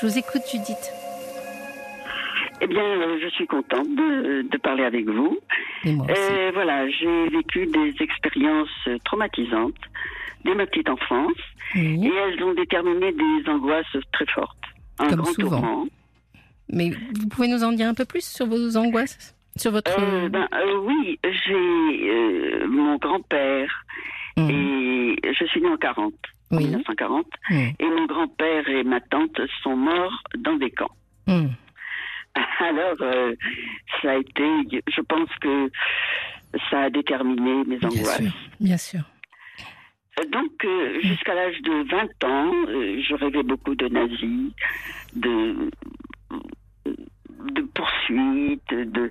Je vous écoute, Judith. Eh bien, euh, je suis contente de, de parler avec vous. Et moi aussi. Euh, voilà, j'ai vécu des expériences traumatisantes dès ma petite enfance Oui. et elles ont déterminé des angoisses très fortes. Un Comme grand souvent. tourment. Mais vous pouvez nous en dire un peu plus sur vos angoisses Sur votre. Euh, ben, euh, oui, j'ai euh, mon grand-père Mhm. et je suis née en 40, en Oui. 1940, Mhm. et mon grand-père et ma tante sont morts dans des camps. Mhm. Alors, euh, ça a été, je pense que ça a déterminé mes Bien angoisses. sûr. Bien sûr. Donc, euh, jusqu'à l'âge de 20 ans, euh, je rêvais beaucoup de nazis, de, de poursuites, de.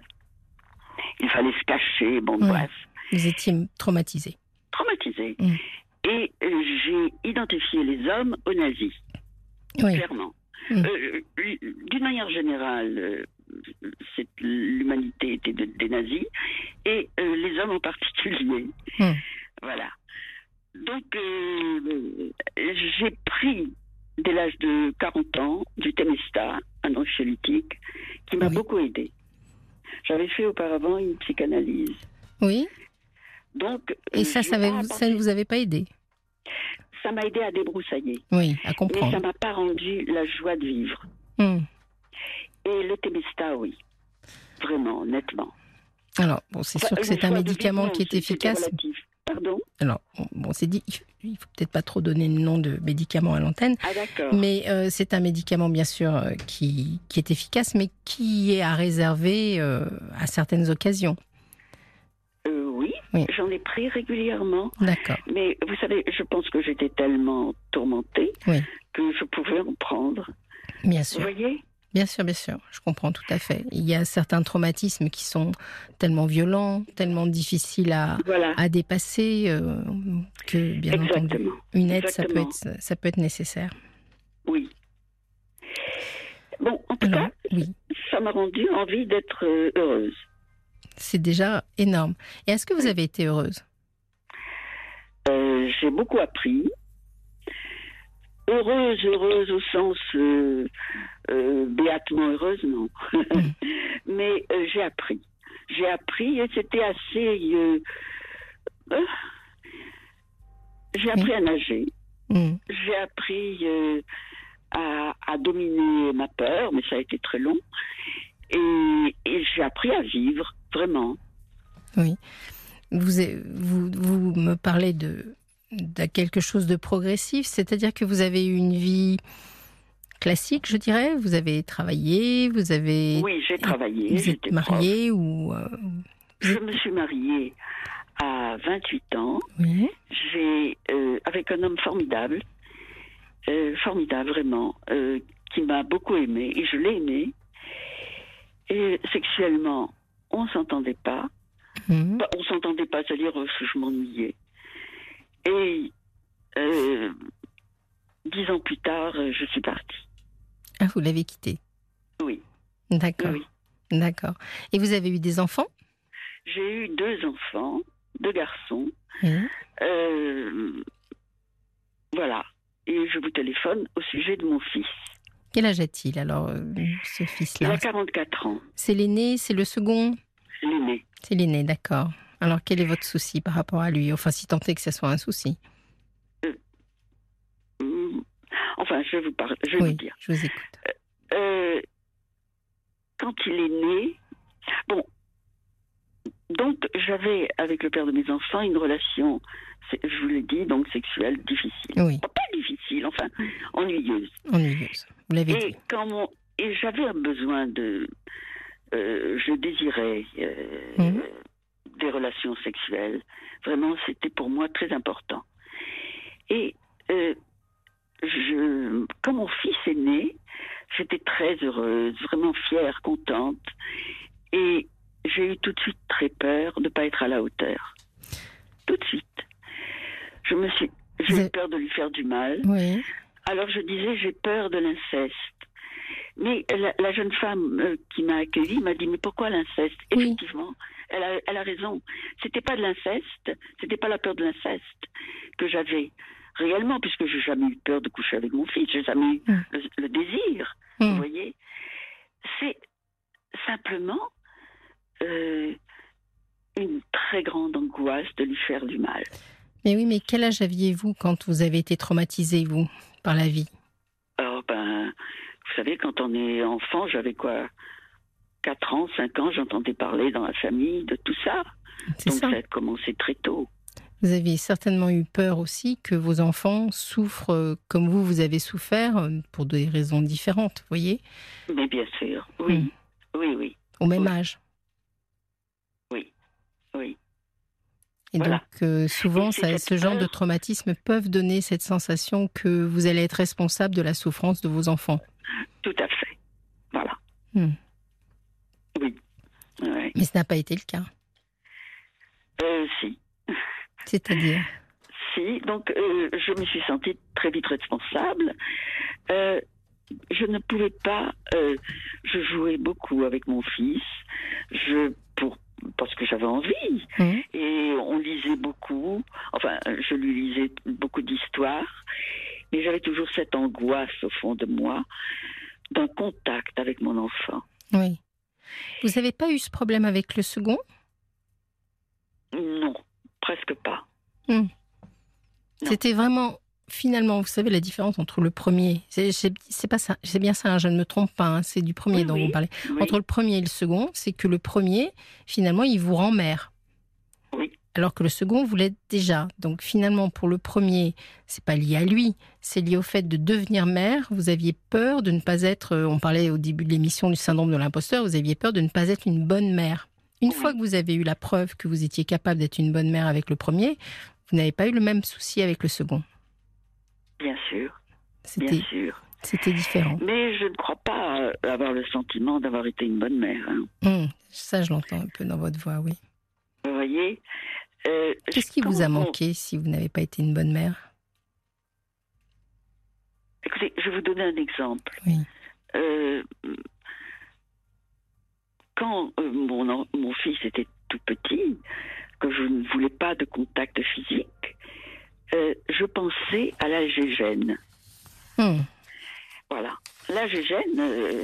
Il fallait se cacher, bon, Ouais. bref, Vous étiez traumatisé. traumatisé. Euh, j'ai identifié les hommes aux nazis, Oui. clairement. Mm. Euh, D'une manière générale, euh, l'humanité était de- des nazis, et euh, les hommes en particulier. Mm. Voilà. Donc, euh, j'ai pris, dès l'âge de 40 ans, du Temesta, un anxiolytique, qui m'a Oui. beaucoup aidé. J'avais fait auparavant une psychanalyse. Oui. Donc, Et euh, ça, ça, ne vous avait pas aidé? Ça m'a aidé à débroussailler. Oui, à Mais ça comprendre. m'a pas rendu la joie de vivre. Mhm. Et le Temesta, oui. Vraiment, honnêtement. Alors, bon, c'est Enfin, sûr que c'est un médicament vivre, qui est efficace. Pardon? Alors, bon, c'est dit, il faut peut-être pas trop donner le nom de médicament à l'antenne, Ah, d'accord. mais euh, c'est un médicament bien sûr euh, qui, qui est efficace, mais qui est à réserver euh, à certaines occasions. Euh, oui, Oui. j'en ai pris régulièrement. D'accord. Mais vous savez, je pense que j'étais tellement tourmentée Oui. que je pouvais en prendre. Bien Vous sûr, voyez? Bien sûr, bien sûr. Je comprends tout à fait. Il y a certains traumatismes qui sont tellement violents, tellement difficiles à, Voilà. à dépasser euh, que bien entendu, une aide ça peut être ça peut être nécessaire. Oui. Bon, en tout Alors, cas, oui, ça m'a rendu envie d'être euh, heureuse. C'est déjà énorme. Et est-ce que vous avez été heureuse? Euh, J'ai beaucoup appris. Heureuse, heureuse au sens euh, euh, béatement heureuse, non. Mais euh, j'ai appris. J'ai appris et c'était assez. j'ai appris à nager. Hmm. J'ai appris euh, à, à dominer ma peur, mais ça a été très long. Et, et j'ai appris à vivre, vraiment. Oui. Vous, vous, vous me parlez de, de quelque chose de progressif, c'est-à-dire que vous avez eu une vie classique, je dirais. Vous avez travaillé, vous avez. Oui, j'ai travaillé. vous êtes j'étais prof. marié ou. euh, Je me suis mariée à 28 ans. Oui. J'ai euh, avec un homme formidable, euh, formidable vraiment, qui m'a beaucoup aimé et je l'ai aimé. Et sexuellement, on s'entendait pas. Mhm. Bah, on s'entendait pas, c'est-à-dire euh, je m'ennuyais. Et euh, dix ans plus tard, euh, je suis partie. Ah, vous l'avez quitté. Oui, D'accord. oui. D'accord. Et vous avez eu des enfants? J'ai eu deux enfants, deux garçons. Euh, voilà. Et je vous téléphone au sujet de mon fils. Quel âge a-t-il alors, euh, ce Il fils-là a 44 ans, C'est l'aîné, c'est le second? L'aîné. C'est l'aîné, d'accord. Alors, quel est votre souci par rapport à lui? Enfin, si tant est que ce soit un souci. Hmm. Enfin, je vais vous, parler, je vais Oui, vous dire. je vous écoute. Euh, quand il est né, bon, donc j'avais avec le père de mes enfants une relation, c'est- je vous l'ai dit, donc sexuelle difficile. Oui, Pas difficile, enfin, ennuyeuse. ennuyeuse. Vous l'avez dit. quand mon, et j'avais un besoin de, euh, je désirais euh, Mhm. des relations sexuelles. Vraiment, c'était pour moi très important. Et euh, je, quand mon fils est né, j'étais très heureuse, vraiment fière, contente. Et j'ai eu tout de suite très peur de ne pas être à la hauteur. Tout de suite. Je me suis, j'ai eu peur de lui faire du mal. Oui, Alors je disais, j'ai peur de l'inceste. Mais la, jeune femme euh, qui m'a accueillie m'a dit mais pourquoi l'inceste? Effectivement, elle a, raison. C'était pas de l'inceste, c'était pas la peur de l'inceste que j'avais réellement, puisque j'ai jamais eu peur de coucher avec mon fils, j'ai jamais eu hum. le, désir. Vous hum. voyez, c'est simplement euh, une très grande angoisse de lui faire du mal. Mais oui, mais quel âge aviez-vous quand vous avez été traumatisé vous par la vie? Vous savez, quand on est enfant, j'avais quoi 4 ans, 5 ans, j'entendais parler dans la famille de tout ça. Donc ça. ça a commencé très tôt. Vous aviez certainement eu peur aussi que vos enfants souffrent euh, comme vous, vous avez souffert, euh, pour des raisons différentes, vous voyez? Mais bien sûr, oui. Hmm. Oui, oui. Au même âge Oui, oui. Et donc, euh, souvent, ça, ce genre de traumatismes peuvent donner cette sensation que vous allez être responsable de la souffrance de vos enfants. Tout à fait. Voilà. Hmm. Oui. Mais ce n'a pas été le cas. Euh, si. C'est-à-dire Si, donc euh, je me suis sentie très vite responsable. Euh, je ne pouvais pas. Euh, je jouais beaucoup avec mon fils. Je pour parce que j'avais envie. Mmh. Et on lisait beaucoup. Enfin, je lui lisais beaucoup d'histoires. Mais j'avais toujours cette angoisse au fond de moi d'un contact avec mon enfant. Oui. Vous n'avez pas eu ce problème avec le second? Non, presque pas. Hmm. C'était vraiment finalement, vous savez la différence entre le premier, c'est pas ça, c'est bien ça, hein, je ne me trompe pas, hein, c'est du premier dont vous parlez. Entre le premier et le second, c'est que le premier, finalement, il vous rend mère. Alors que le second, vous l'êtes déjà. Donc finalement, pour le premier, c'est pas lié à lui, c'est lié au fait de devenir mère. Vous aviez peur de ne pas être, on parlait au début de l'émission du syndrome de l'imposteur, vous aviez peur de ne pas être une bonne mère. Une fois que vous avez eu la preuve que vous étiez capable d'être une bonne mère avec le premier, vous n'avez pas eu le même souci avec le second. Bien sûr. Bien sûr. C'était différent. Mais je ne crois pas euh, avoir le sentiment d'avoir été une bonne mère. Hein. Hum, ça, je l'entends un peu dans votre voix, oui. Vous voyez euh, Qu'est-ce qui vous a manqué si vous n'avez pas été une bonne mère? Écoutez, je vais vous donner un exemple. Oui. Euh, quand euh, mon, mon fils était tout petit, que je ne voulais pas de contact physique, je pensais à la gégène. Hmm. Voilà. La gégène,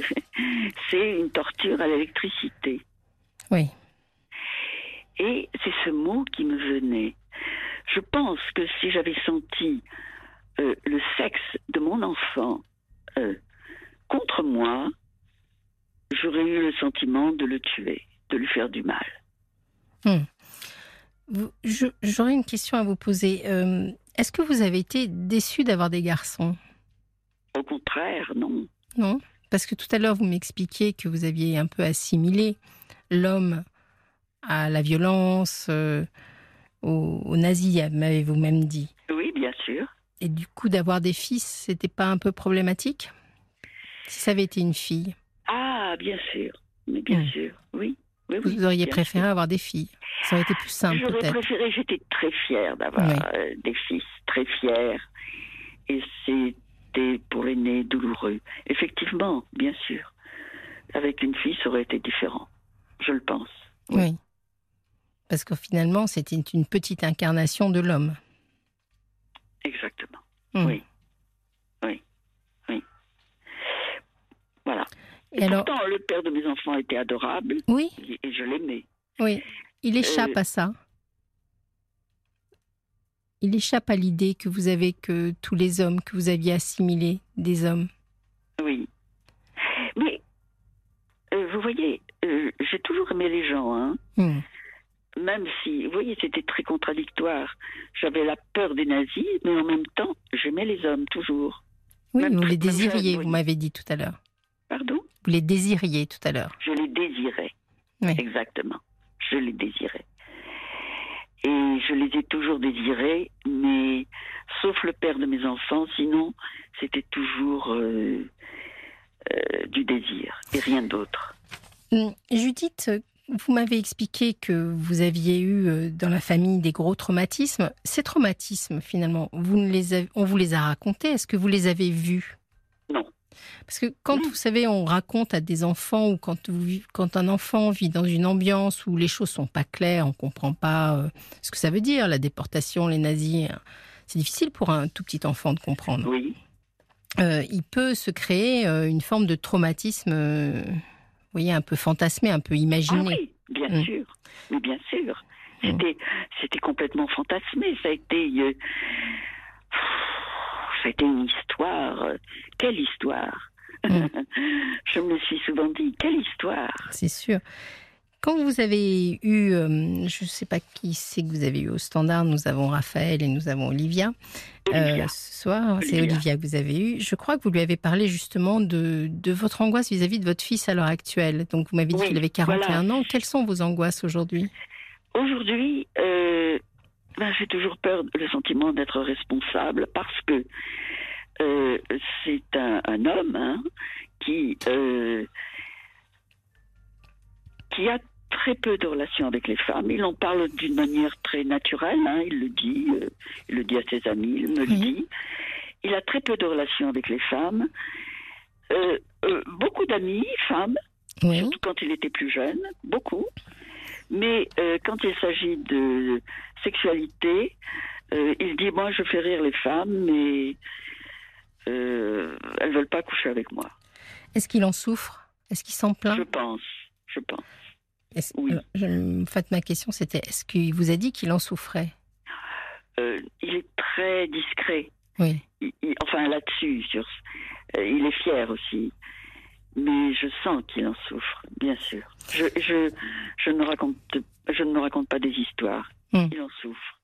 c'est une torture à l'électricité. Oui. Et c'est ce mot qui me venait. Je pense que si j'avais senti le sexe de mon enfant contre moi, j'aurais eu le sentiment de le tuer, de lui faire du mal. Hmm. J'aurais une question à vous poser. Euh, est-ce que vous avez été déçu d'avoir des garçons? Au contraire, non. Non? Parce que tout à l'heure, vous m'expliquiez que vous aviez un peu assimilé l'homme à la violence, euh, aux au nazis, m'avez-vous même dit. Oui, bien sûr. Et du coup, d'avoir des fils, c'était pas un peu problématique? Si ça avait été une fille ah, bien sûr. Mais bien hmm. sûr, oui. Vous auriez préféré avoir des filles Ça aurait été plus simple, J'aurais préféré, j'étais très fière d'avoir euh, des fils, très fière. Et c'était pour l'aîné douloureux. Effectivement, bien sûr. Avec une fille, ça aurait été différent. Je le pense. Oui. Parce que finalement, c'était une petite incarnation de l'homme. Exactement. Hmm. Oui. Oui. Oui. Voilà. Et, pourtant, le père de mes enfants était adorable. Oui. Et je l'aimais. Oui. Il échappe euh, à ça. Il échappe à l'idée que vous avez que tous les hommes que vous aviez assimilés des hommes. Oui. Mais, euh, vous voyez, euh, j'ai toujours aimé les gens. Hein. Hmm. Même si, vous voyez, c'était très contradictoire. J'avais la peur des nazis, mais en même temps, j'aimais les hommes toujours. Oui, vous les désiriez, vous m'avez dit tout à l'heure. Pardon? Vous les désiriez tout à l'heure. Je les désirais. Exactement. Je les désirais. Et je les ai toujours désirés, mais sauf le père de mes enfants, sinon c'était toujours euh, euh, du désir et rien d'autre. Hum, Judith, vous m'avez expliqué que vous aviez eu euh, dans la famille des gros traumatismes. Ces traumatismes, finalement, vous ne les on vous les a racontés. Est-ce que vous les avez vus? Non. Parce que quand, vous savez, on raconte à des enfants ou quand, quand un enfant vit dans une ambiance où les choses sont pas claires, on comprend pas euh, ce que ça veut dire, la déportation, les nazis, hein, c'est difficile pour un tout petit enfant de comprendre. Oui. Euh, il peut se créer euh, une forme de traumatisme, voyez, un peu fantasmé, un peu imaginé. Ah oui, bien mm. sûr, mais bien sûr. C'était, c'était complètement fantasmé. Ça a été, euh, ça a été une histoire. Quelle histoire? Mm. Je me suis souvent dit, quelle histoire? C'est sûr. Quand vous avez eu, euh, je ne sais pas qui c'est que vous avez eu au standard, nous avons Raphaël et nous avons Olivia. Olivia. Euh, ce soir, c'est Olivia. Olivia que vous avez eu. Je crois que vous lui avez parlé justement de, de votre angoisse vis-à-vis de votre fils à l'heure actuelle. Donc vous m'avez dit Oui, qu'il avait 41 voilà. ans. Quelles sont vos angoisses aujourd'hui? Aujourd'hui, euh, ben, j'ai toujours peur, le sentiment d'être responsable parce que c'est un, un homme hein, qui qui a très peu de relations avec les femmes. Il en parle d'une manière très naturelle. hein, il le dit, euh, il le dit à ses amis, il me le dit. Il a très peu de relations avec les femmes. Euh, euh, beaucoup d'amis, femmes, Oui. surtout quand il était plus jeune, beaucoup. Mais quand il s'agit de sexualité, il dit moi je fais rire les femmes, mais euh, elles veulent pas coucher avec moi. Est-ce qu'il en souffre? Est-ce qu'il s'en plaint? Je pense, je pense. Est-ce- oui. alors, je- En fait, ma question c'était est-ce qu'il vous a dit qu'il en souffrait? Euh, il est très discret. Oui. Il- il- enfin là-dessus, sur, euh, il est fier aussi. Mais je sens qu'il en souffre, bien sûr. Je, je, je, ne raconte, je ne me raconte pas des histoires. Hmm. Il en souffre.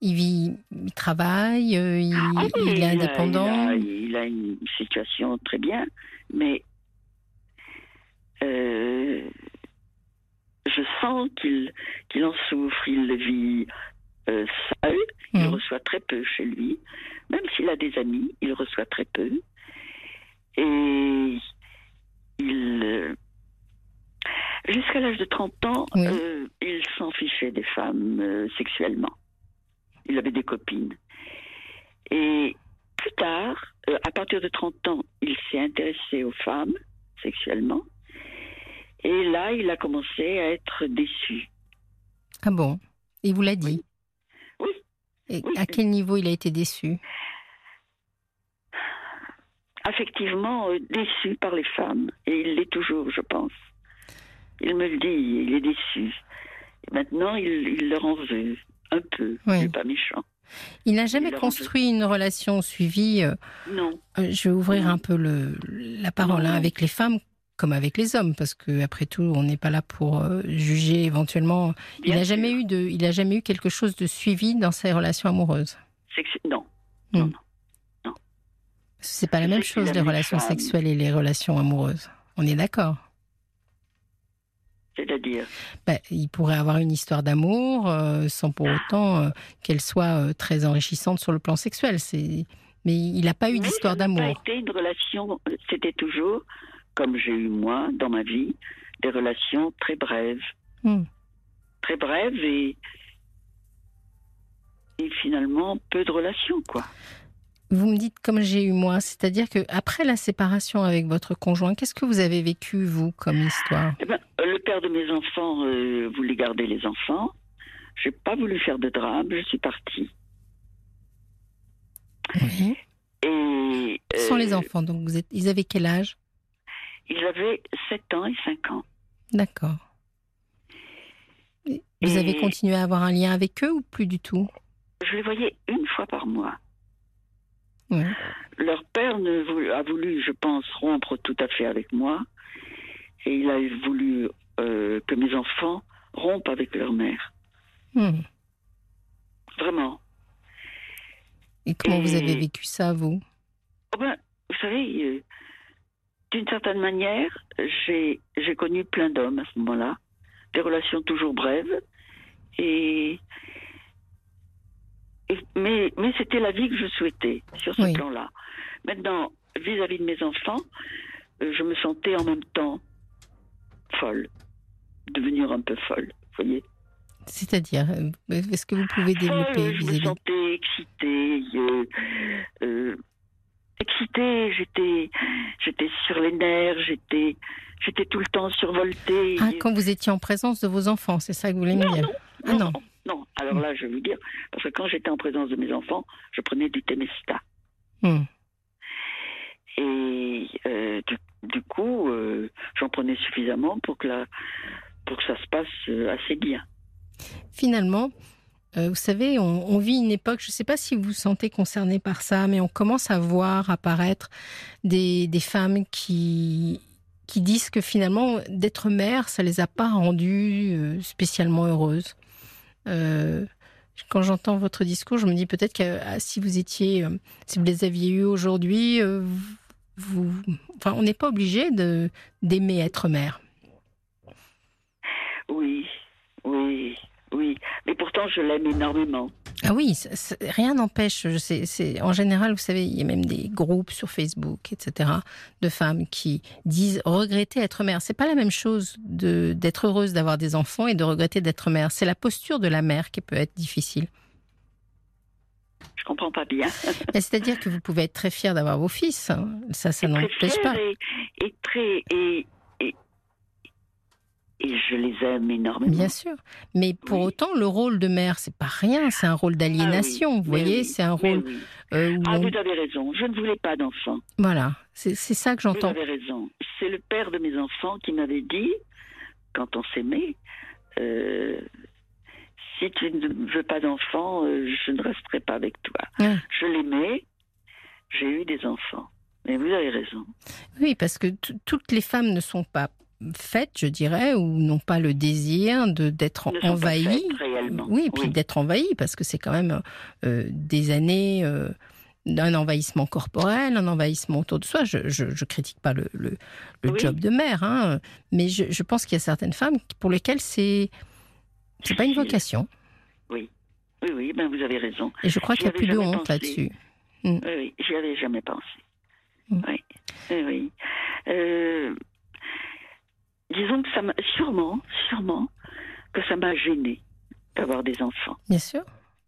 Il vit, il travaille, euh, il, Ah oui, il est a- indépendant. Il a, il a une situation très bien, mais euh, je sens qu'il qu'il en souffre. Il le vit euh, seul. Il Mhm. reçoit très peu chez lui. Même s'il a des amis, il reçoit très peu. Et il. euh, Jusqu'à l'âge de 30 ans, Oui. euh, il s'en fichait des femmes sexuellement. Il avait des copines. Et plus tard, à partir de 30 ans, il s'est intéressé aux femmes sexuellement. Et là, il a commencé à être déçu. Ah bon? Il vous l'a dit? Oui. Et Oui. à quel niveau il a été déçu? Affectivement euh, déçu par les femmes. Et il l'est toujours, je pense. Il me le dit, il est déçu. Et maintenant, il, il leur en veut. Un peu. Oui. Il n'est pas méchant. Il n'a jamais Il construit une relation suivie. euh, Non. euh, je vais ouvrir Non. un peu le, la parole Non, hein, non. avec les femmes comme avec les hommes, parce que après tout, on n'est pas là pour euh, juger éventuellement. il n'a jamais eu de, il a jamais eu quelque chose de suivi dans ses relations amoureuses. Sexu- Non. Hmm. Non, non. Que C'est pas la même chose les relations sexuelles et les relations amoureuses. On est d'accord. C'est-à-dire? Ben, il pourrait avoir une histoire d'amour euh, sans pour autant euh, qu'elle soit euh, très enrichissante sur le plan sexuel. C'est, mais il n'a pas eu d'histoire d'amour. été une relation, c'était toujours, comme j'ai eu moi dans ma vie, des relations très brèves. Hmm. Très brèves et, et finalement peu de relations, quoi. Vous me dites comme j'ai eu moi, c'est-à-dire que après la séparation avec votre conjoint, qu'est-ce que vous avez vécu vous comme histoire? Eh ben, euh, le père de mes enfants euh, voulait garder les enfants. J'ai pas voulu faire de drame, je suis partie. Oui. Et Ce sont les euh, enfants, donc vous êtes, ils avaient quel âge? Ils avaient 7 ans et 5 ans. D'accord. Vous Et- avez continué à avoir un lien avec eux ou plus du tout? Je les voyais une fois par mois. Leur père ne a voulu, je pense, rompre tout à fait avec moi. Et il a voulu euh, que mes enfants rompent avec leur mère. Hmm. Vraiment. Et comment vous avez vécu ça, vous? Oh ben, vous savez, euh, d'une certaine manière, j'ai connu plein d'hommes à ce moment-là. Des relations toujours brèves. Et, et- mais mais c'était la vie que je souhaitais sur ce Oui. plan-là. Maintenant, vis-à-vis de mes enfants, euh, je me sentais en même temps folle, devenir un peu folle, vous voyez. C'est-à-dire, euh, est-ce que vous pouvez développer Folle, je me sentais excitée, euh, euh, excitée, j'étais, j'étais sur les nerfs, j'étais, j'étais tout le temps survoltée. Ah, quand vous étiez en présence de vos enfants, c'est ça que vous voulez me Non, dire Ah non. non, non. Alors là, je vais vous dire, parce que quand j'étais en présence de mes enfants, je prenais du Temesta. Hmm. Et euh, du, du coup, euh, j'en prenais suffisamment pour que, la, pour que ça se passe euh, assez bien. Finalement, vous savez, on, vit une époque, je ne sais pas si vous vous sentez concerné par ça, mais on commence à voir apparaître des, femmes qui, disent que finalement, d'être mère, ça les a pas rendues euh, spécialement heureuses. Euh, quand j'entends votre discours, je me dis peut-être que si vous étiez, si vous les aviez eus aujourd'hui, enfin, on n'est pas obligé d'aimer être mère. Oui, oui, oui. Mais pourtant, je l'aime énormément. Ah oui, rien n'empêche. C'est, en général, vous savez, il y a même des groupes sur Facebook, etc., de femmes qui disent regretter être mère. C'est pas la même chose de, d'être heureuse d'avoir des enfants et de regretter d'être mère. C'est la posture de la mère qui peut être difficile. Je comprends pas bien. C'est-à-dire que vous pouvez être très fière d'avoir vos fils. Hein. Ça, ça n'empêche pas. Et, et très et, et je les aime énormément. Bien sûr, mais pour autant, le rôle de mère, c'est pas rien, c'est un rôle d'aliénation. Ah vous voyez, c'est un rôle. Euh, ah, vous avez raison. Je ne voulais pas d'enfants. Voilà, c'est ça que j'entends. Vous avez raison. C'est le père de mes enfants qui m'avait dit, quand on s'aimait, euh, si tu ne veux pas d'enfants, euh, je ne resterai pas avec toi. Je l'aimais, j'ai eu des enfants. Mais vous avez raison. Oui, parce que toutes les femmes ne sont pas faites, je dirais, ou n'ont pas le désir de d'être envahies. Oui, puis d'être envahies, parce que c'est quand même euh, des années euh, d'un envahissement corporel, un envahissement autour de soi. Je ne critique pas le, le, job de mère, hein, mais je, je pense qu'il y a certaines femmes pour lesquelles c'est c'est pas une vocation. Oui, oui, oui, ben vous avez raison. Et je crois qu'il n'y a plus de honte là-dessus. Mm. Oui, oui, j'y avais jamais pensé. Mm. Oui, oui. oui. Euh, disons que ça m'a sûrement, sûrement que ça m'a gêné d'avoir des enfants. Bien sûr.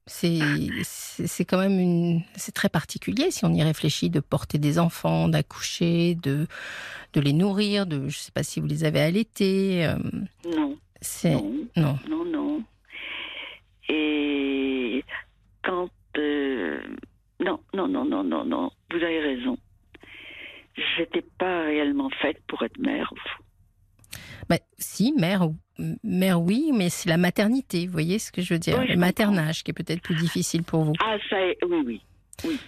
C'est quand même une c'est très particulier si on y réfléchit de porter des enfants, d'accoucher, de de les nourrir, de je sais pas si vous les avez allaités. Euh, non. C'est non. non. Non Et quand euh, non non non non non non vous avez raison. J'étais pas réellement faite pour être mère. Bah, si, mère, mère, oui, mais c'est la maternité, vous voyez ce que je veux dire Le maternage qui est peut-être plus difficile pour vous. Ah, ça, oui, oui. Oui,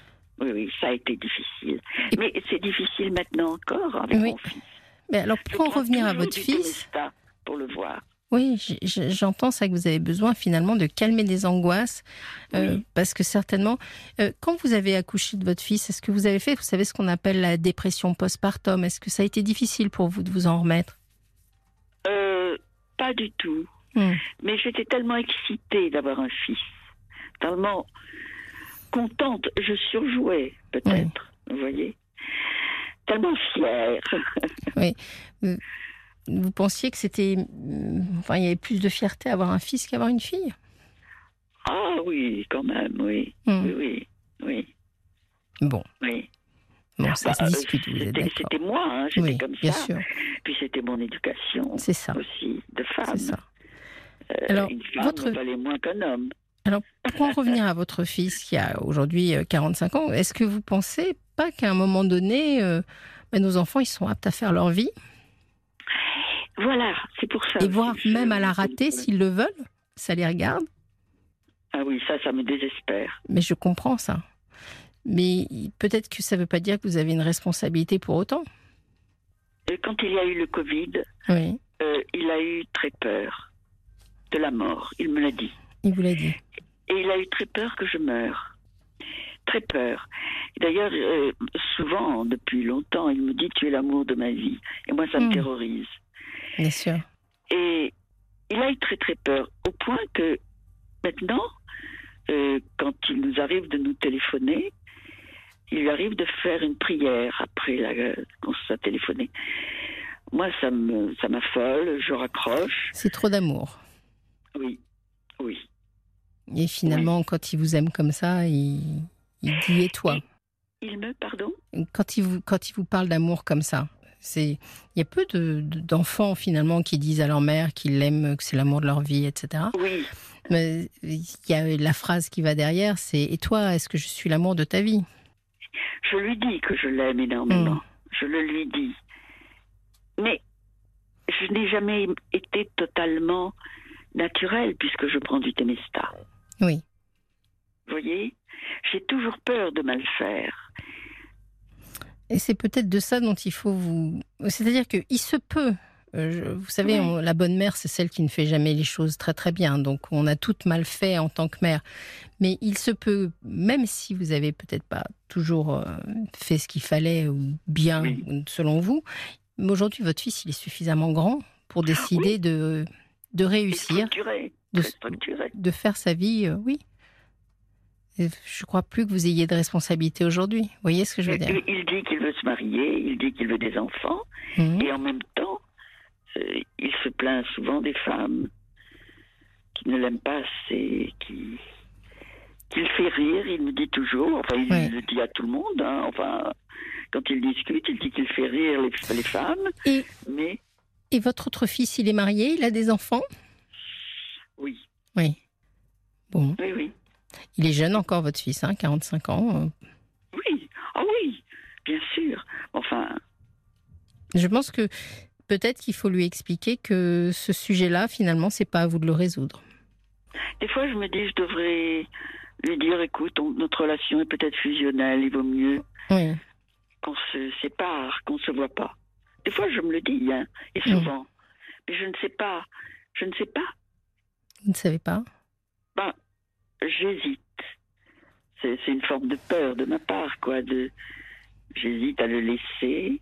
oui, oui ça a été difficile. Mais c'est difficile maintenant encore avec mon fils. Mais alors, pour en revenir à votre fils. Pour le voir. Oui, j'entends ça que vous avez besoin finalement de calmer des angoisses, euh, parce que certainement, euh, quand vous avez accouché de votre fils, est-ce que vous avez fait, vous savez ce qu'on appelle la dépression postpartum? Est-ce que ça a été difficile pour vous de vous en remettre? Pas du tout. Hmm. Mais j'étais tellement excitée d'avoir un fils, tellement contente, je surjouais peut-être, vous voyez, tellement fière. oui. Vous pensiez que c'était, enfin, il y avait plus de fierté à avoir un fils qu'avoir une fille? Ah oui, quand même, oui, hmm. oui, oui, oui. Bon. Oui. Bon, ça se bah, discute, vous êtes d'accord. C'était moi, hein, j'étais comme bien ça. Sûr. Puis c'était mon éducation. Ça. Aussi, de femme. C'est ça. Euh, Alors, une femme votre... valait moins qu'un homme. Alors, pour en revenir à votre fils qui a aujourd'hui 45 euh, ans, est-ce que vous pensez pas qu'à un moment donné, euh, bah, nos enfants, ils sont aptes à faire leur vie? Voilà, c'est pour ça. Et voir même à la rater s'ils le veulent Ça les regarde? Ah oui, ça, ça me désespère. Mais je comprends ça. Mais peut-être que ça ne veut pas dire que vous avez une responsabilité pour autant. Quand il y a eu le Covid, oui. euh, il a eu très peur de la mort. Il me l'a dit. Il vous l'a dit. Et il a eu très peur que je meure. Très peur. D'ailleurs, euh, souvent, depuis longtemps, il me dit Tu es l'amour de ma vie. Et moi, ça me hmm. terrorise. Bien sûr. Et il a eu très très peur, au point que maintenant, euh, quand il nous arrive de nous téléphoner, il lui arrive de faire une prière après la, qu'on s'est téléphoné. Moi, ça me, ça m'affole, je raccroche. C'est trop d'amour. Oui, oui. Et finalement, quand il vous aime comme ça, il, il dit et toi? Il, me, pardon? Quand il vous, quand il vous parle d'amour comme ça, c'est, il y a peu de, d'enfants finalement qui disent à leur mère qu'ils l'aiment, que c'est l'amour de leur vie, etc. Oui. Mais il y a la phrase qui va derrière, c'est et toi, est-ce que je suis l'amour de ta vie? Je lui dis que je l'aime énormément. Mm. Je le lui dis. Mais je n'ai jamais été totalement naturel puisque je prends du Temesta. Oui. Vous voyez? J'ai toujours peur de mal faire. Et c'est peut-être de ça dont il faut vous. C'est-à-dire qu'il se peut. Euh, Vous savez, Oui. on- la bonne mère, c'est celle qui ne fait jamais les choses très très bien. Donc, on a toutes mal fait en tant que mère. Mais il se peut, même si vous avez peut-être pas toujours euh, fait ce qu'il fallait ou bien Oui. selon vous, mais aujourd'hui, votre fils, il est suffisamment grand pour décider de de réussir, de, faire sa vie. euh, oui. Et je crois plus que vous ayez de responsabilité aujourd'hui. Vous voyez ce que je veux dire? Il, dit qu'il veut se marier, il dit qu'il veut des enfants, Mhm. et en même temps, il se plaint souvent des femmes qui ne l'aiment pas assez, qui qu'il fait rire, il me dit toujours, enfin il Ouais. le dit à tout le monde, hein, enfin quand il discute, il dit qu'il fait rire les, les femmes, Et mais Et votre autre fils, il est marié, il a des enfants? Oui, Oui. Bon, oui, oui, il est jeune encore, votre fils, hein, 45 ans. euh. oui, ah oui, bien sûr, enfin, Je pense que peut-être qu'il faut lui expliquer que ce sujet-là, finalement, c'est pas à vous de le résoudre. des fois je me dis je devrais lui dire, écoute, on- notre relation est peut-être fusionnelle, il vaut mieux Oui. qu'on se sépare, qu'on se voit pas. Des fois, je me le dis, hein, et souvent. Mais je ne sais pas. Je ne sais pas. Vous ne savez pas? J'hésite. C'est c'est une forme de peur de ma part, quoi. De, j'hésite à le laisser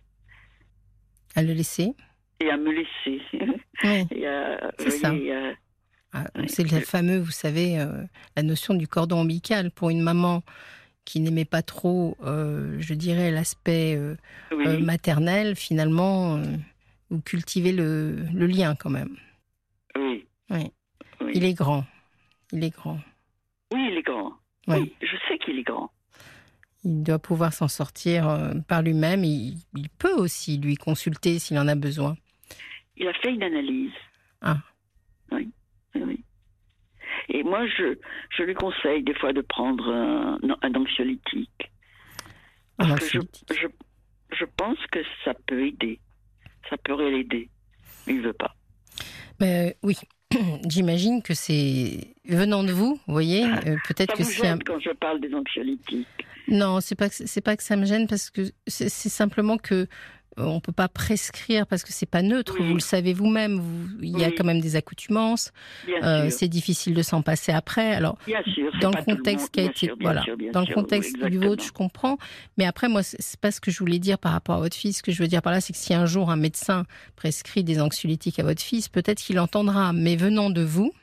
à le laisser? Et à me laisser. Oui. C'est vous ça. Ah, Oui. C'est le fameux, vous savez, euh, la notion du cordon ombilical pour une maman qui n'aimait pas trop, euh, je dirais, l'aspect euh, oui, euh, maternel. Finalement, euh, vous cultivez le, le lien quand même. oui, Oui. Il est grand. Il est grand. Oui, il est grand. Oui, je sais qu'il est grand. Il doit pouvoir s'en sortir euh, par lui-même. Il, il peut aussi lui consulter s'il en a besoin. Il a fait une analyse. Ah. Oui, oui. Et moi, je, je lui conseille des fois de prendre un, un anxiolytique. Parce que je, je, je pense que ça peut aider. Ça pourrait l'aider. Il veut pas. Mais, euh, oui, j'imagine que c'est venant de vous, vous voyez. euh, Peut-être que c'est un... quand je parle des anxiolytiques. Non, c'est pas c'est pas que ça me gêne parce que c'est simplement que on peut pas prescrire parce que c'est pas neutre. Oui. Vous le savez vous-même. vous- Il y a Oui. quand même des accoutumances. Euh, c'est difficile de s'en passer après. Alors Bien sûr. c'est dans le contexte qui a été voilà dans le contexte oui, du vôtre je comprends mais après moi c'est pas ce que je voulais dire par rapport à votre fils ce que je veux dire par là c'est que si un jour un médecin prescrit des anxiolytiques à votre fils peut-être qu'il entendra mais venant de vous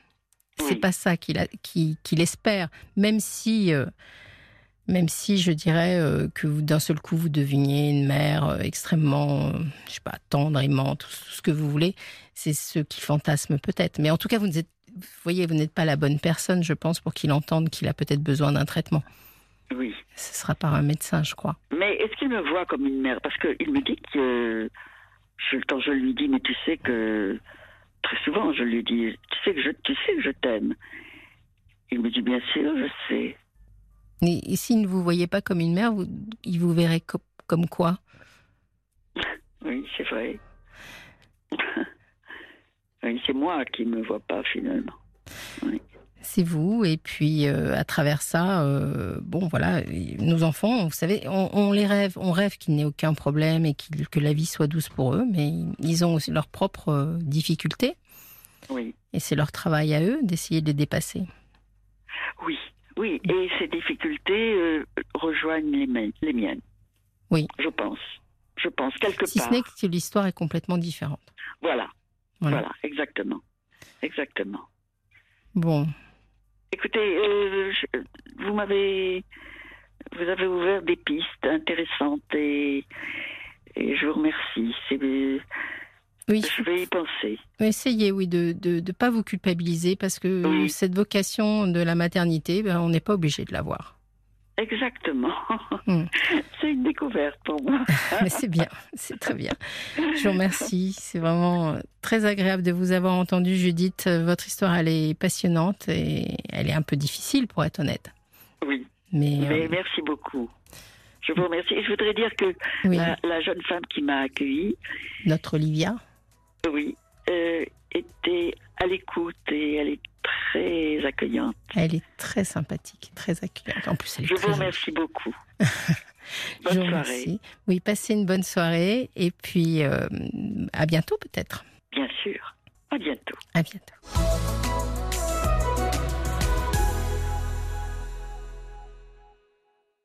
c'est pas ça qu'il espère même si euh, même si je dirais euh, que d'un seul coup vous deveniez une mère euh, extrêmement euh, je sais pas tendre aimante tout ce que vous voulez c'est ce qui fantasme peut-être mais en tout cas vous n'êtes voyez, vous n'êtes pas la bonne personne, je pense, pour qu'il entende qu'il a peut-être besoin d'un traitement. Oui. Ce sera par un médecin, je crois. Mais est-ce qu'il me voit comme une mère? Parce qu'il me dit que. Je, quand je lui dis, mais tu sais que. Très souvent, je lui dis, tu sais que je, tu sais que je t'aime. Il me dit, bien sûr, je sais. Et, et s'il ne vous voyait pas comme une mère, vous, il vous verrait co- comme quoi? Oui, c'est vrai. oui, c'est moi qui ne me vois pas finalement. C'est vous, et puis euh, à travers ça, euh, bon voilà, nos enfants, vous savez, on, on les rêve, on rêve qu'il n'y ait aucun problème et que la vie soit douce pour eux, mais ils ont aussi leurs propres euh, difficultés, Oui, et c'est leur travail à eux d'essayer de les dépasser. oui, oui. Et ces difficultés euh, rejoignent les, mien- les miennes. Oui. Je pense. Je pense, quelque Si part. ce n'est que l'histoire est complètement différente. Voilà, Voilà. voilà, exactement. Exactement. Bon, Écoutez, euh, je- vous m'avez, vous avez ouvert des pistes intéressantes et, et je vous remercie. C'est, oui, je vais y penser. Essayez, oui, de ne de, pas vous culpabiliser parce que Oui. cette vocation de la maternité, ben, on n'est pas obligé de l'avoir. Exactement. Hmm. C'est une découverte pour moi. Mais c'est bien, c'est très bien. Je vous remercie. C'est vraiment euh, très agréable de vous avoir entendu, Judith. Euh, Votre histoire, elle est passionnante et elle est un peu difficile, pour être honnête. Oui, Mais, mais euh, merci beaucoup. Je vous remercie. Je voudrais dire que oui, la, la jeune femme qui m'a accueillie, notre Olivia. Oui, euh, était à l'écoute et elle est très accueillante. Elle est très sympathique, très accueillante. En plus, elle est Je très vous remercie beaucoup. Je Bonne vous soirée. remercie. Oui, passez une bonne soirée et puis euh, à bientôt peut-être. Bien sûr. À bientôt. À bientôt.